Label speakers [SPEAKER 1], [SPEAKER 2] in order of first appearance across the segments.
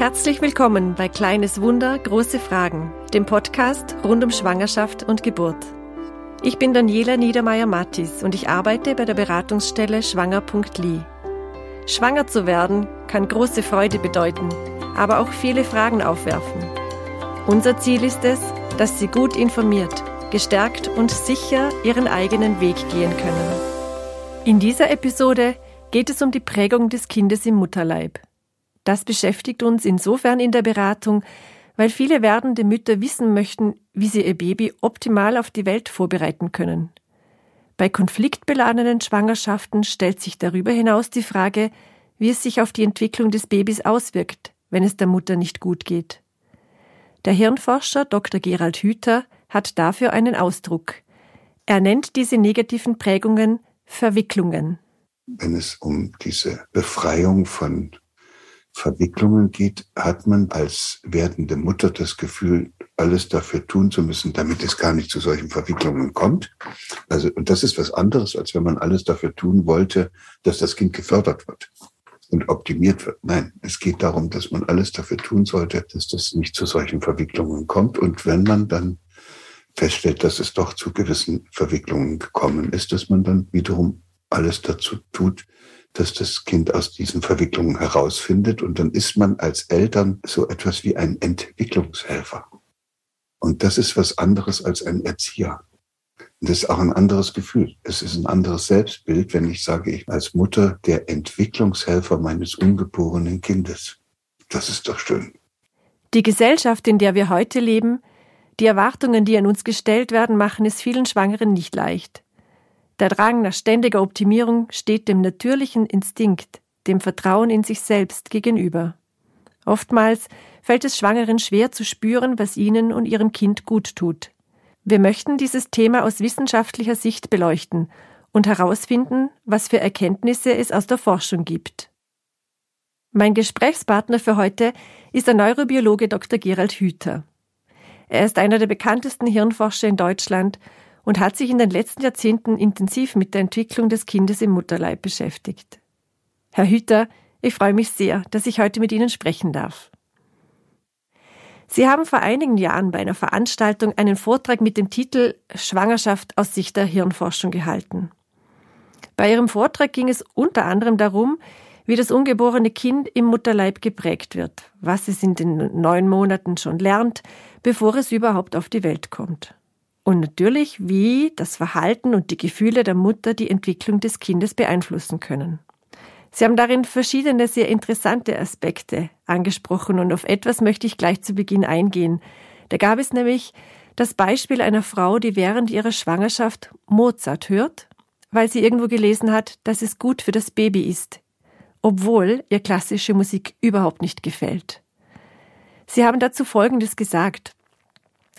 [SPEAKER 1] Herzlich willkommen bei Kleines Wunder, große Fragen, dem Podcast rund um Schwangerschaft und Geburt. Ich bin Daniela Niedermeyer-Mattis und ich arbeite bei der Beratungsstelle schwanger.li. Schwanger zu werden kann große Freude bedeuten, aber auch viele Fragen aufwerfen. Unser Ziel ist es, dass Sie gut informiert, gestärkt und sicher Ihren eigenen Weg gehen können. In dieser Episode geht es um die Prägung des Kindes im Mutterleib. Das beschäftigt uns insofern in der Beratung, weil viele werdende Mütter wissen möchten, wie sie ihr Baby optimal auf die Welt vorbereiten können. Bei konfliktbeladenen Schwangerschaften stellt sich darüber hinaus die Frage, wie es sich auf die Entwicklung des Babys auswirkt, wenn es der Mutter nicht gut geht. Der Hirnforscher Dr. Gerald Hüther hat dafür einen Ausdruck. Er nennt diese negativen Prägungen Verwicklungen.
[SPEAKER 2] Wenn es um diese Befreiung von Verwicklungen geht, hat man als werdende Mutter das Gefühl, alles dafür tun zu müssen, damit es gar nicht zu solchen Verwicklungen kommt. Also, und das ist was anderes, als wenn man alles dafür tun wollte, dass das Kind gefördert wird und optimiert wird. Nein, es geht darum, dass man alles dafür tun sollte, dass das nicht zu solchen Verwicklungen kommt. Und wenn man dann feststellt, dass es doch zu gewissen Verwicklungen gekommen ist, dass man dann wiederum alles dazu tut, dass das Kind aus diesen Verwicklungen herausfindet. Und dann ist man als Eltern so etwas wie ein Entwicklungshelfer. Und das ist was anderes als ein Erzieher. Und das ist auch ein anderes Gefühl. Es ist ein anderes Selbstbild, wenn ich sage, ich als Mutter der Entwicklungshelfer meines ungeborenen Kindes. Das ist doch schön.
[SPEAKER 1] Die Gesellschaft, in der wir heute leben, die Erwartungen, die an uns gestellt werden, machen es vielen Schwangeren nicht leicht. Der Drang nach ständiger Optimierung steht dem natürlichen Instinkt, dem Vertrauen in sich selbst gegenüber. Oftmals fällt es Schwangeren schwer zu spüren, was ihnen und ihrem Kind gut tut. Wir möchten dieses Thema aus wissenschaftlicher Sicht beleuchten und herausfinden, was für Erkenntnisse es aus der Forschung gibt. Mein Gesprächspartner für heute ist der Neurobiologe Dr. Gerald Hüther. Er ist einer der bekanntesten Hirnforscher in Deutschland und hat sich in den letzten Jahrzehnten intensiv mit der Entwicklung des Kindes im Mutterleib beschäftigt. Herr Hüter, ich freue mich sehr, dass ich heute mit Ihnen sprechen darf. Sie haben vor einigen Jahren bei einer Veranstaltung einen Vortrag mit dem Titel Schwangerschaft aus Sicht der Hirnforschung gehalten. Bei Ihrem Vortrag ging es unter anderem darum, wie das ungeborene Kind im Mutterleib geprägt wird, was es in den neun Monaten schon lernt, bevor es überhaupt auf die Welt kommt. Und natürlich, wie das Verhalten und die Gefühle der Mutter die Entwicklung des Kindes beeinflussen können. Sie haben darin verschiedene sehr interessante Aspekte angesprochen und auf etwas möchte ich gleich zu Beginn eingehen. Da gab es nämlich das Beispiel einer Frau, die während ihrer Schwangerschaft Mozart hört, weil sie irgendwo gelesen hat, dass es gut für das Baby ist, obwohl ihr klassische Musik überhaupt nicht gefällt. Sie haben dazu Folgendes gesagt.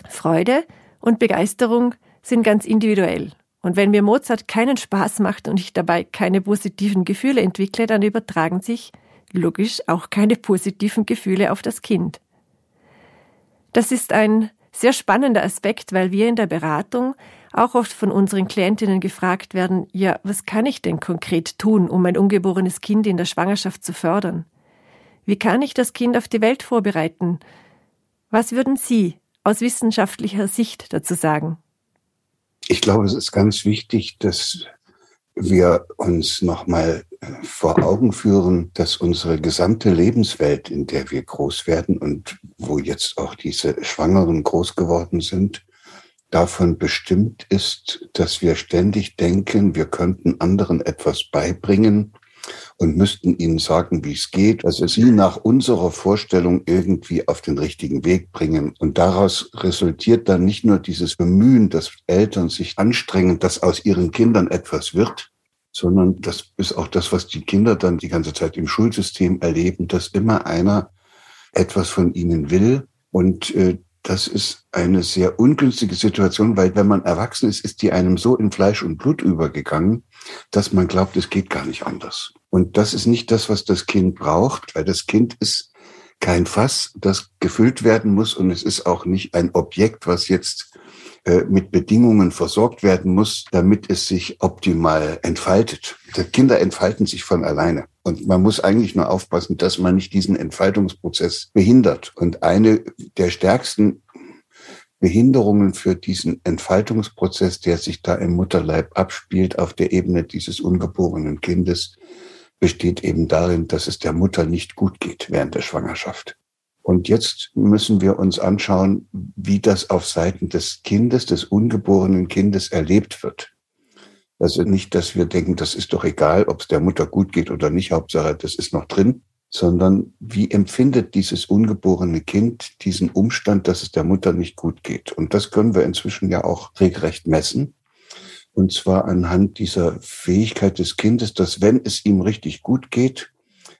[SPEAKER 1] Freude und Begeisterung sind ganz individuell. Und wenn mir Mozart keinen Spaß macht und ich dabei keine positiven Gefühle entwickle, dann übertragen sich logisch auch keine positiven Gefühle auf das Kind. Das ist ein sehr spannender Aspekt, weil wir in der Beratung auch oft von unseren Klientinnen gefragt werden, ja, was kann ich denn konkret tun, um ein ungeborenes Kind in der Schwangerschaft zu fördern? Wie kann ich das Kind auf die Welt vorbereiten? Was würden Sie aus wissenschaftlicher Sicht dazu sagen?
[SPEAKER 2] Ich glaube, es ist ganz wichtig, dass wir uns nochmal äh, vor Augen führen, dass unsere gesamte Lebenswelt, in der wir groß werden und wo jetzt auch diese Schwangeren groß geworden sind, davon bestimmt ist, dass wir ständig denken, wir könnten anderen etwas beibringen, und müssten ihnen sagen, wie es geht, also sie nach unserer Vorstellung irgendwie auf den richtigen Weg bringen. Und daraus resultiert dann nicht nur dieses Bemühen, dass Eltern sich anstrengen, dass aus ihren Kindern etwas wird, sondern das ist auch das, was die Kinder dann die ganze Zeit im Schulsystem erleben, dass immer einer etwas von ihnen will und äh, das ist eine sehr ungünstige Situation, weil wenn man erwachsen ist, ist die einem so in Fleisch und Blut übergegangen, dass man glaubt, es geht gar nicht anders. Und das ist nicht das, was das Kind braucht, weil das Kind ist kein Fass, das gefüllt werden muss und es ist auch nicht ein Objekt, was jetzt äh, mit Bedingungen versorgt werden muss, damit es sich optimal entfaltet. Die Kinder entfalten sich von alleine. Und man muss eigentlich nur aufpassen, dass man nicht diesen Entfaltungsprozess behindert. Und eine der stärksten Behinderungen für diesen Entfaltungsprozess, der sich da im Mutterleib abspielt, auf der Ebene dieses ungeborenen Kindes, besteht eben darin, dass es der Mutter nicht gut geht während der Schwangerschaft. Und jetzt müssen wir uns anschauen, wie das auf Seiten des Kindes, des ungeborenen Kindes erlebt wird. Also nicht, dass wir denken, das ist doch egal, ob es der Mutter gut geht oder nicht, Hauptsache, das ist noch drin, sondern wie empfindet dieses ungeborene Kind diesen Umstand, dass es der Mutter nicht gut geht. Und das können wir inzwischen ja auch regelrecht messen. Und zwar anhand dieser Fähigkeit des Kindes, dass wenn es ihm richtig gut geht,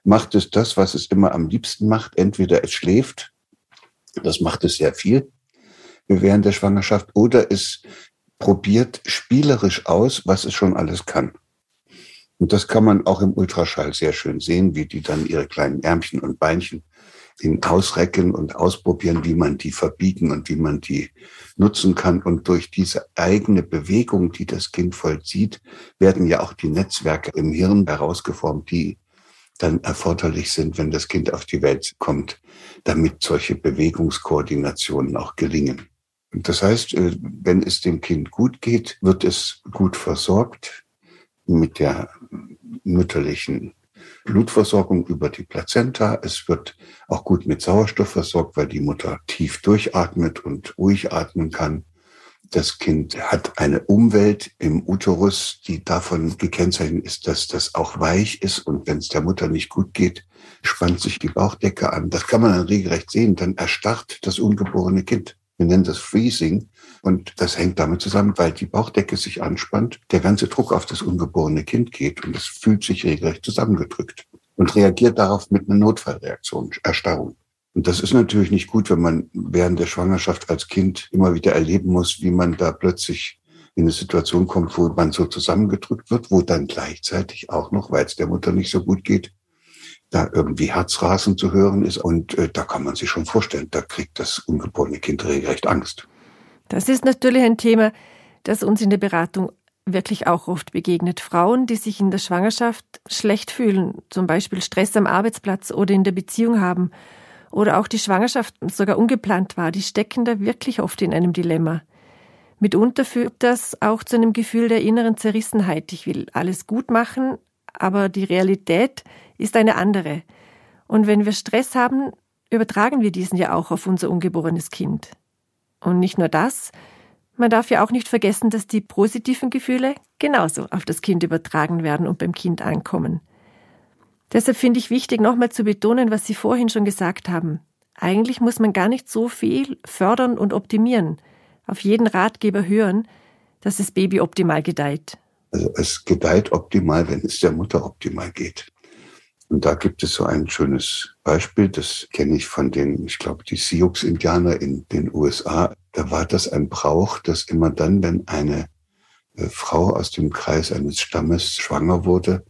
[SPEAKER 2] macht es das, was es immer am liebsten macht. Entweder es schläft, das macht es sehr viel während der Schwangerschaft, oder es probiert spielerisch aus, was es schon alles kann. Und das kann man auch im Ultraschall sehr schön sehen, wie die dann ihre kleinen Ärmchen und Beinchen ausrecken und ausprobieren, wie man die verbiegen und wie man die nutzen kann. Und durch diese eigene Bewegung, die das Kind vollzieht, werden ja auch die Netzwerke im Hirn herausgeformt, die dann erforderlich sind, wenn das Kind auf die Welt kommt, damit solche Bewegungskoordinationen auch gelingen. Und das heißt, äh, wenn es dem Kind gut geht, wird es gut versorgt mit der mütterlichen Blutversorgung über die Plazenta. Es wird auch gut mit Sauerstoff versorgt, weil die Mutter tief durchatmet und ruhig atmen kann. Das Kind hat eine Umwelt im Uterus, die davon gekennzeichnet ist, dass das auch weich ist. Und wenn es der Mutter nicht gut geht, spannt sich die Bauchdecke an. Das kann man dann regelrecht sehen. Dann erstarrt das ungeborene Kind. Wir nennen das Freezing. Und das hängt damit zusammen, weil die Bauchdecke sich anspannt, der ganze Druck auf das ungeborene Kind geht und es fühlt sich regelrecht zusammengedrückt und reagiert darauf mit einer Notfallreaktion, Erstarrung. Und das ist natürlich nicht gut, wenn man während der Schwangerschaft als Kind immer wieder erleben muss, wie man da plötzlich in eine Situation kommt, wo man so zusammengedrückt wird, wo dann gleichzeitig auch noch, weil es der Mutter nicht so gut geht, da irgendwie Herzrasen zu hören ist. Und äh, da kann man sich schon vorstellen, da kriegt das ungeborene Kind regelrecht Angst.
[SPEAKER 1] Das ist natürlich ein Thema, das uns in der Beratung wirklich auch oft begegnet. Frauen, die sich in der Schwangerschaft schlecht fühlen, zum Beispiel Stress am Arbeitsplatz oder in der Beziehung haben oder auch die Schwangerschaft sogar ungeplant war, die stecken da wirklich oft in einem Dilemma. Mitunter führt das auch zu einem Gefühl der inneren Zerrissenheit. Ich will alles gut machen, aber die Realität ist eine andere. Und wenn wir Stress haben, übertragen wir diesen ja auch auf unser ungeborenes Kind. Und nicht nur das, man darf ja auch nicht vergessen, dass die positiven Gefühle genauso auf das Kind übertragen werden und beim Kind ankommen. Deshalb finde ich wichtig, nochmal zu betonen, was Sie vorhin schon gesagt haben. Eigentlich muss man gar nicht so viel fördern und optimieren, auf jeden Ratgeber hören, dass das Baby optimal gedeiht.
[SPEAKER 2] Also es gedeiht optimal, wenn es der Mutter optimal geht. Und da gibt es so ein schönes Beispiel, das kenne ich von den, ich glaube, die Sioux-Indianer in den USA. Da war das ein Brauch, dass immer dann, wenn eine äh, Frau aus dem Kreis eines Stammes schwanger wurde,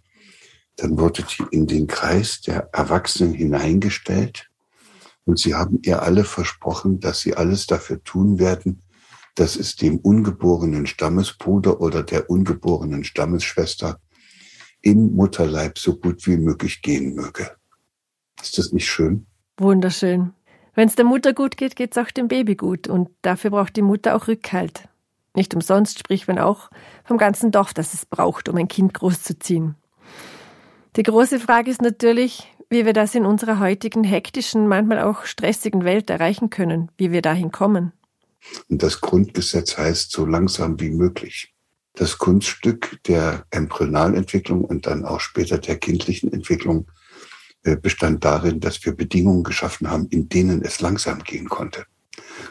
[SPEAKER 2] dann wurde die in den Kreis der Erwachsenen hineingestellt und sie haben ihr alle versprochen, dass sie alles dafür tun werden, dass es dem ungeborenen Stammesbruder oder der ungeborenen Stammesschwester im Mutterleib so gut wie möglich gehen möge. Ist das nicht schön?
[SPEAKER 1] Wunderschön. Wenn es der Mutter gut geht, geht es auch dem Baby gut. Und dafür braucht die Mutter auch Rückhalt. Nicht umsonst spricht man auch vom ganzen Dorf, das es braucht, um ein Kind großzuziehen. Die große Frage ist natürlich, wie wir das in unserer heutigen hektischen, manchmal auch stressigen Welt erreichen können, wie wir dahin kommen.
[SPEAKER 2] Und das Grundgesetz heißt so langsam wie möglich. Das Kunststück der Embryonalentwicklung und dann auch später der kindlichen Entwicklung äh, bestand darin, dass wir Bedingungen geschaffen haben, in denen es langsam gehen konnte.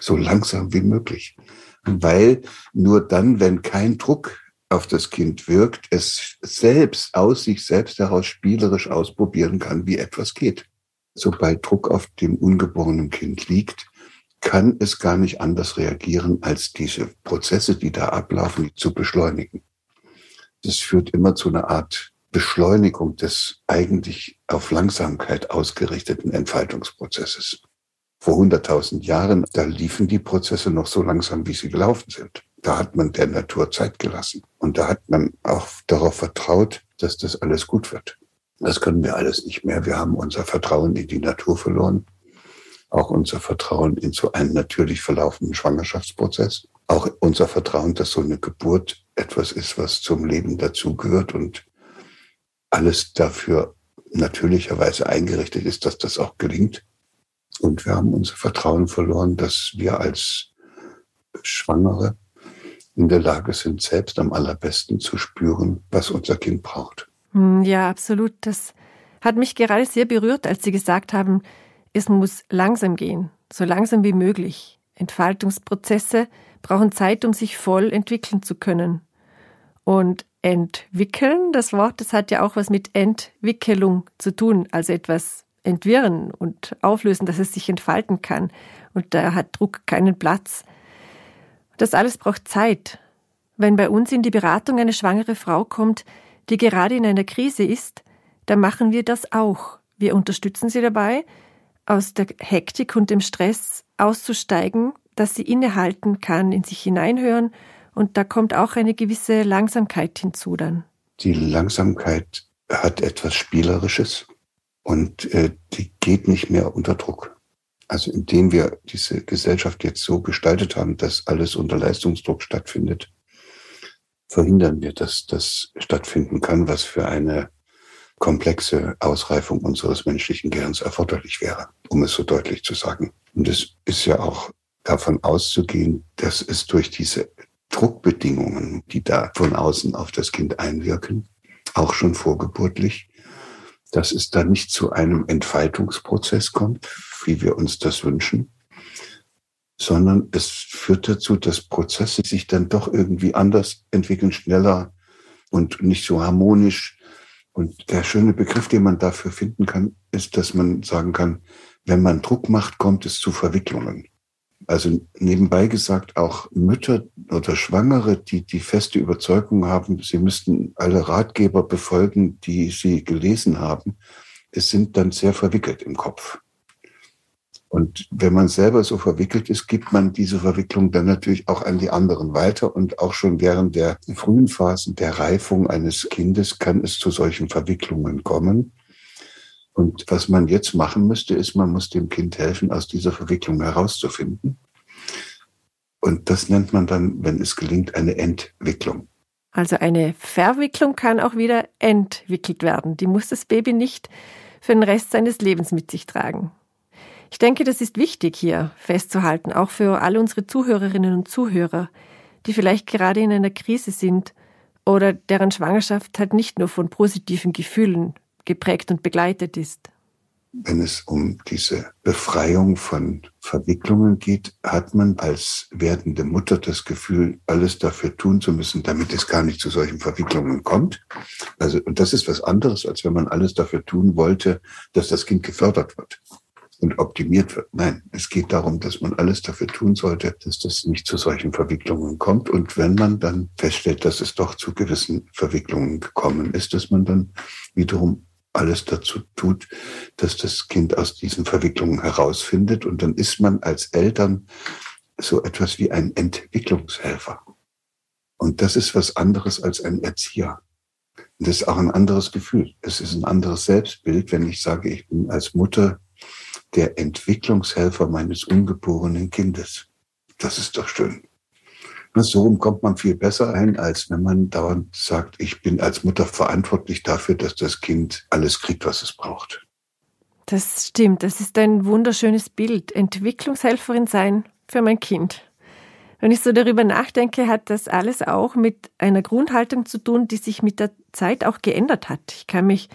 [SPEAKER 2] So langsam wie möglich. Weil nur dann, wenn kein Druck auf das Kind wirkt, es selbst aus sich selbst heraus spielerisch ausprobieren kann, wie etwas geht. Sobald Druck auf dem ungeborenen Kind liegt, kann es gar nicht anders reagieren, als diese Prozesse, die da ablaufen, zu beschleunigen. Das führt immer zu einer Art Beschleunigung des eigentlich auf Langsamkeit ausgerichteten Entfaltungsprozesses. vor 100.000 Jahren, da liefen die Prozesse noch so langsam, wie sie gelaufen sind. Da hat man der Natur Zeit gelassen. Und da hat man auch darauf vertraut, dass das alles gut wird. Das können wir alles nicht mehr. Wir haben unser Vertrauen in die Natur verloren. Auch unser Vertrauen in so einen natürlich verlaufenden Schwangerschaftsprozess. Auch unser Vertrauen, dass so eine Geburt etwas ist, was zum Leben dazugehört und alles dafür natürlicherweise eingerichtet ist, dass das auch gelingt. Und wir haben unser Vertrauen verloren, dass wir als Schwangere in der Lage sind, selbst am allerbesten zu spüren, was unser Kind braucht.
[SPEAKER 1] Hm, ja, absolut. Das hat mich gerade sehr berührt, als Sie gesagt haben, es muss langsam gehen, so langsam wie möglich. Entfaltungsprozesse brauchen Zeit, um sich voll entwickeln zu können. Und entwickeln, das Wort, das hat ja auch was mit Entwicklung zu tun, also etwas entwirren und auflösen, dass es sich entfalten kann. Und da hat Druck keinen Platz. Das alles braucht Zeit. Wenn bei uns in die Beratung eine schwangere Frau kommt, die gerade in einer Krise ist, dann machen wir das auch. Wir unterstützen sie dabei, aus der Hektik und dem Stress auszusteigen, dass sie innehalten kann, in sich hineinhören und da kommt auch eine gewisse Langsamkeit hinzu dann.
[SPEAKER 2] Die Langsamkeit hat etwas Spielerisches und äh, die geht nicht mehr unter Druck. Also indem wir diese Gesellschaft jetzt so gestaltet haben, dass alles unter Leistungsdruck stattfindet, verhindern wir, dass das stattfinden kann, was für eine komplexe Ausreifung unseres menschlichen Gehirns erforderlich wäre, um es so deutlich zu sagen. Und es ist ja auch davon auszugehen, dass es durch diese Druckbedingungen, die da von außen auf das Kind einwirken, auch schon vorgeburtlich, dass es da nicht zu einem Entfaltungsprozess kommt, wie wir uns das wünschen, sondern es führt dazu, dass Prozesse sich dann doch irgendwie anders entwickeln, schneller und nicht so harmonisch. Und der schöne Begriff, den man dafür finden kann, ist, dass man sagen kann, wenn man Druck macht, kommt es zu Verwicklungen. Also nebenbei gesagt, auch Mütter oder Schwangere, die die feste Überzeugung haben, sie müssten alle Ratgeber befolgen, die sie gelesen haben, es sind dann sehr verwickelt im Kopf. Und wenn man selber so verwickelt ist, gibt man diese Verwicklung dann natürlich auch an die anderen weiter. Und auch schon während der frühen Phasen der Reifung eines Kindes kann es zu solchen Verwicklungen kommen. Und was man jetzt machen müsste, ist, man muss dem Kind helfen, aus dieser Verwicklung herauszufinden. Und das nennt man dann, wenn es gelingt, eine Entwicklung.
[SPEAKER 1] Also eine Verwicklung kann auch wieder entwickelt werden. Die muss das Baby nicht für den Rest seines Lebens mit sich tragen. Ich denke, das ist wichtig hier festzuhalten, auch für alle unsere Zuhörerinnen und Zuhörer, die vielleicht gerade in einer Krise sind oder deren Schwangerschaft halt nicht nur von positiven Gefühlen geprägt und begleitet ist.
[SPEAKER 2] Wenn es um diese Befreiung von Verwicklungen geht, hat man als werdende Mutter das Gefühl, alles dafür tun zu müssen, damit es gar nicht zu solchen Verwicklungen kommt. Also, und das ist was anderes, als wenn man alles dafür tun wollte, dass das Kind gefördert wird und optimiert wird. Nein, es geht darum, dass man alles dafür tun sollte, dass das nicht zu solchen Verwicklungen kommt. Und wenn man dann feststellt, dass es doch zu gewissen Verwicklungen gekommen ist, dass man dann wiederum alles dazu tut, dass das Kind aus diesen Verwicklungen herausfindet. Und dann ist man als Eltern so etwas wie ein Entwicklungshelfer. Und das ist was anderes als ein Erzieher. Und das ist auch ein anderes Gefühl. Es ist ein anderes Selbstbild, wenn ich sage, ich bin als Mutter der Entwicklungshelfer meines ungeborenen Kindes. Das ist doch schön. So kommt man viel besser ein, als wenn man dauernd sagt, ich bin als Mutter verantwortlich dafür, dass das Kind alles kriegt, was es braucht.
[SPEAKER 1] Das stimmt. Das ist ein wunderschönes Bild. Entwicklungshelferin sein für mein Kind. Wenn ich so darüber nachdenke, hat das alles auch mit einer Grundhaltung zu tun, die sich mit der Zeit auch geändert hat. Ich kann mich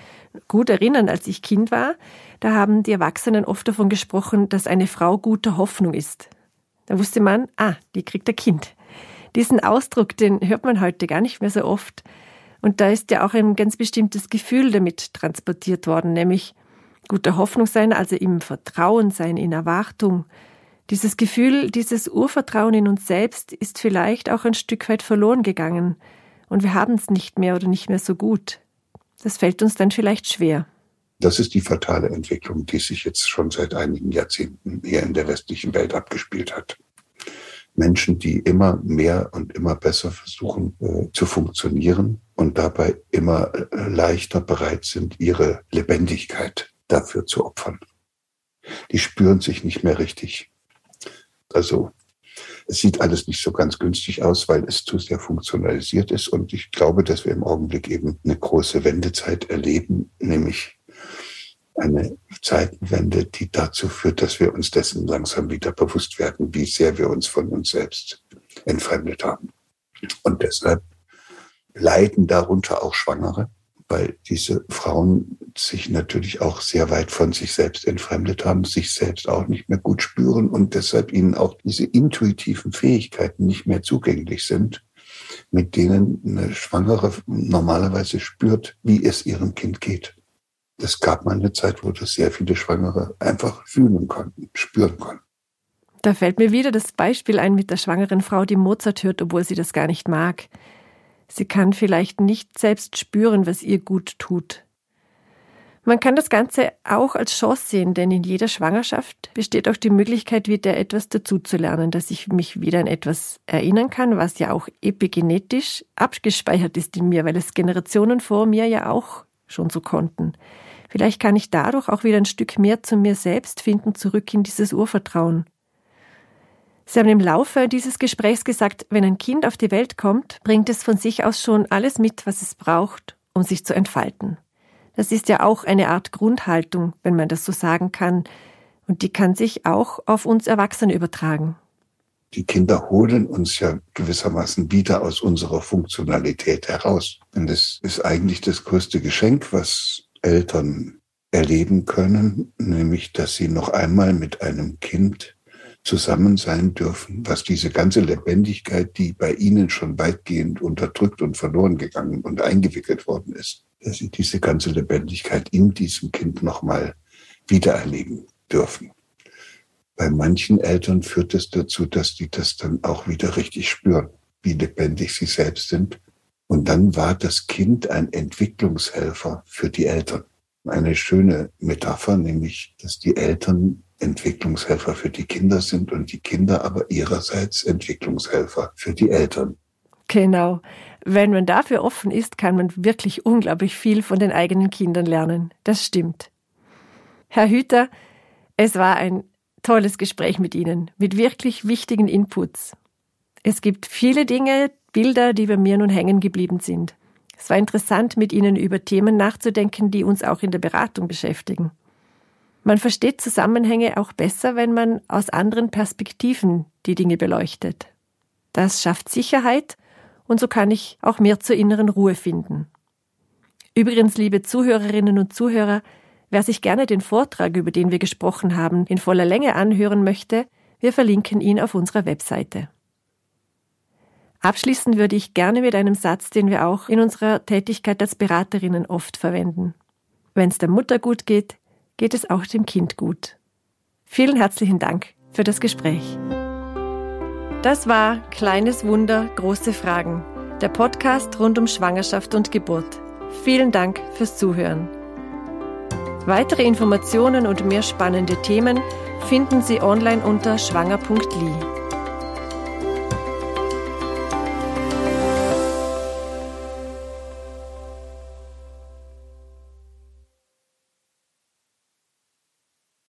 [SPEAKER 1] gut erinnern, als ich Kind war, da haben die Erwachsenen oft davon gesprochen, dass eine Frau guter Hoffnung ist. Da wusste man, ah, die kriegt ein Kind. Diesen Ausdruck, den hört man heute gar nicht mehr so oft. Und da ist ja auch ein ganz bestimmtes Gefühl damit transportiert worden, nämlich guter Hoffnung sein, also im Vertrauen sein, in Erwartung. Dieses Gefühl, dieses Urvertrauen in uns selbst ist vielleicht auch ein Stück weit verloren gegangen und wir haben es nicht mehr oder nicht mehr so gut. Das fällt uns dann vielleicht schwer.
[SPEAKER 2] Das ist die fatale Entwicklung, die sich jetzt schon seit einigen Jahrzehnten hier in der westlichen Welt abgespielt hat. Menschen, die immer mehr und immer besser versuchen äh, zu funktionieren und dabei immer äh, leichter bereit sind, ihre Lebendigkeit dafür zu opfern. Die spüren sich nicht mehr richtig. Also es sieht alles nicht so ganz günstig aus, weil es zu sehr funktionalisiert ist. Und ich glaube, dass wir im Augenblick eben eine große Wendezeit erleben, nämlich eine Zeitenwende, die dazu führt, dass wir uns dessen langsam wieder bewusst werden, wie sehr wir uns von uns selbst entfremdet haben. Und deshalb leiden darunter auch Schwangere, weil diese Frauen sich natürlich auch sehr weit von sich selbst entfremdet haben, sich selbst auch nicht mehr gut spüren und deshalb ihnen auch diese intuitiven Fähigkeiten nicht mehr zugänglich sind, mit denen eine Schwangere normalerweise spürt, wie es ihrem Kind geht. Es gab mal eine Zeit, wo das sehr viele Schwangere einfach fühlen konnten, spüren konnten.
[SPEAKER 1] Da fällt mir wieder das Beispiel ein mit der schwangeren Frau, die Mozart hört, obwohl sie das gar nicht mag. Sie kann vielleicht nicht selbst spüren, was ihr gut tut. Man kann das Ganze auch als Chance sehen, denn in jeder Schwangerschaft besteht auch die Möglichkeit, wieder etwas dazuzulernen, dass ich mich wieder an etwas erinnern kann, was ja auch epigenetisch abgespeichert ist in mir, weil es Generationen vor mir ja auch schon so konnten. Vielleicht kann ich dadurch auch wieder ein Stück mehr zu mir selbst finden, zurück in dieses Urvertrauen. Sie haben im Laufe dieses Gesprächs gesagt, wenn ein Kind auf die Welt kommt, bringt es von sich aus schon alles mit, was es braucht, um sich zu entfalten. Das ist ja auch eine Art Grundhaltung, wenn man das so sagen kann, und die kann sich auch auf uns Erwachsene übertragen.
[SPEAKER 2] Die Kinder holen uns ja gewissermaßen wieder aus unserer Funktionalität heraus. Und es ist eigentlich das größte Geschenk, was Eltern erleben können, nämlich dass sie noch einmal mit einem Kind zusammen sein dürfen, was diese ganze Lebendigkeit, die bei ihnen schon weitgehend unterdrückt und verloren gegangen und eingewickelt worden ist, dass sie diese ganze Lebendigkeit in diesem Kind nochmal wiedererleben dürfen. Bei manchen Eltern führt es dazu, dass die das dann auch wieder richtig spüren, wie lebendig sie selbst sind. Und dann war das Kind ein Entwicklungshelfer für die Eltern. Eine schöne Metapher, nämlich, dass die Eltern Entwicklungshelfer für die Kinder sind und die Kinder aber ihrerseits Entwicklungshelfer für die Eltern.
[SPEAKER 1] Genau. Wenn man dafür offen ist, kann man wirklich unglaublich viel von den eigenen Kindern lernen. Das stimmt. Herr Hüter, es war ein tolles Gespräch mit Ihnen, mit wirklich wichtigen Inputs. Es gibt viele Dinge, Bilder, die bei mir nun hängen geblieben sind. Es war interessant, mit Ihnen über Themen nachzudenken, die uns auch in der Beratung beschäftigen. Man versteht Zusammenhänge auch besser, wenn man aus anderen Perspektiven die Dinge beleuchtet. Das schafft Sicherheit und so kann ich auch mehr zur inneren Ruhe finden. Übrigens, liebe Zuhörerinnen und Zuhörer, wer sich gerne den Vortrag, über den wir gesprochen haben, in voller Länge anhören möchte, wir verlinken ihn auf unserer Webseite. Abschließen würde ich gerne mit einem Satz, den wir auch in unserer Tätigkeit als Beraterinnen oft verwenden. Wenn es der Mutter gut geht, geht es auch dem Kind gut. Vielen herzlichen Dank für das Gespräch. Das war Kleines Wunder, große Fragen, der Podcast rund um Schwangerschaft und Geburt. Vielen Dank fürs Zuhören. Weitere Informationen und mehr spannende Themen finden Sie online unter schwanger.li.